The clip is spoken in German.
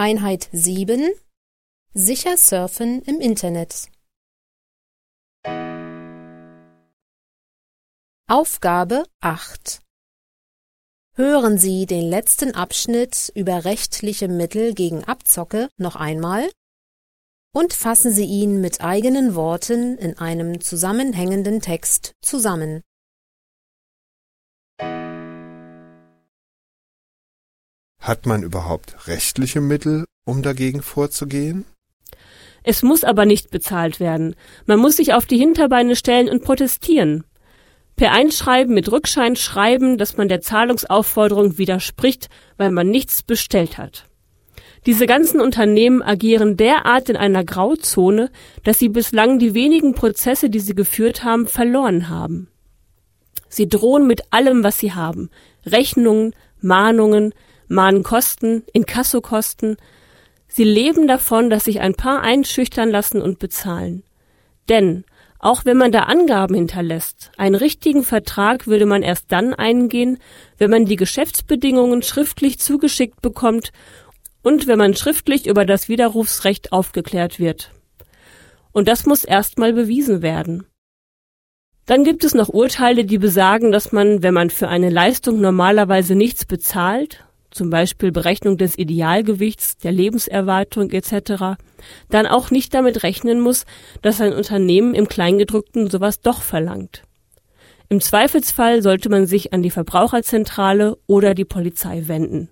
Einheit 7 Sicher surfen im Internet. Aufgabe 8 Hören Sie den letzten Abschnitt über rechtliche Mittel gegen Abzocke noch einmal und fassen Sie ihn mit eigenen Worten in einem zusammenhängenden Text zusammen. Hat man überhaupt rechtliche Mittel, um dagegen vorzugehen? Es muss aber nicht bezahlt werden. Man muss sich auf die Hinterbeine stellen und protestieren. Per Einschreiben mit Rückschein schreiben, dass man der Zahlungsaufforderung widerspricht, weil man nichts bestellt hat. Diese ganzen Unternehmen agieren derart in einer Grauzone, dass sie bislang die wenigen Prozesse, die sie geführt haben, verloren haben. Sie drohen mit allem, was sie haben. Rechnungen, Mahnungen, Mahnkosten, Inkassokosten. Sie leben davon, dass sich ein paar einschüchtern lassen und bezahlen. Denn, auch wenn man da Angaben hinterlässt, einen richtigen Vertrag würde man erst dann eingehen, wenn man die Geschäftsbedingungen schriftlich zugeschickt bekommt und wenn man schriftlich über das Widerrufsrecht aufgeklärt wird. Und das muss erstmal bewiesen werden. Dann gibt es noch Urteile, die besagen, dass man, wenn man für eine Leistung normalerweise nichts bezahlt, zum Beispiel Berechnung des Idealgewichts, der Lebenserwartung etc., dann auch nicht damit rechnen muss, dass ein Unternehmen im Kleingedruckten sowas doch verlangt. Im Zweifelsfall sollte man sich an die Verbraucherzentrale oder die Polizei wenden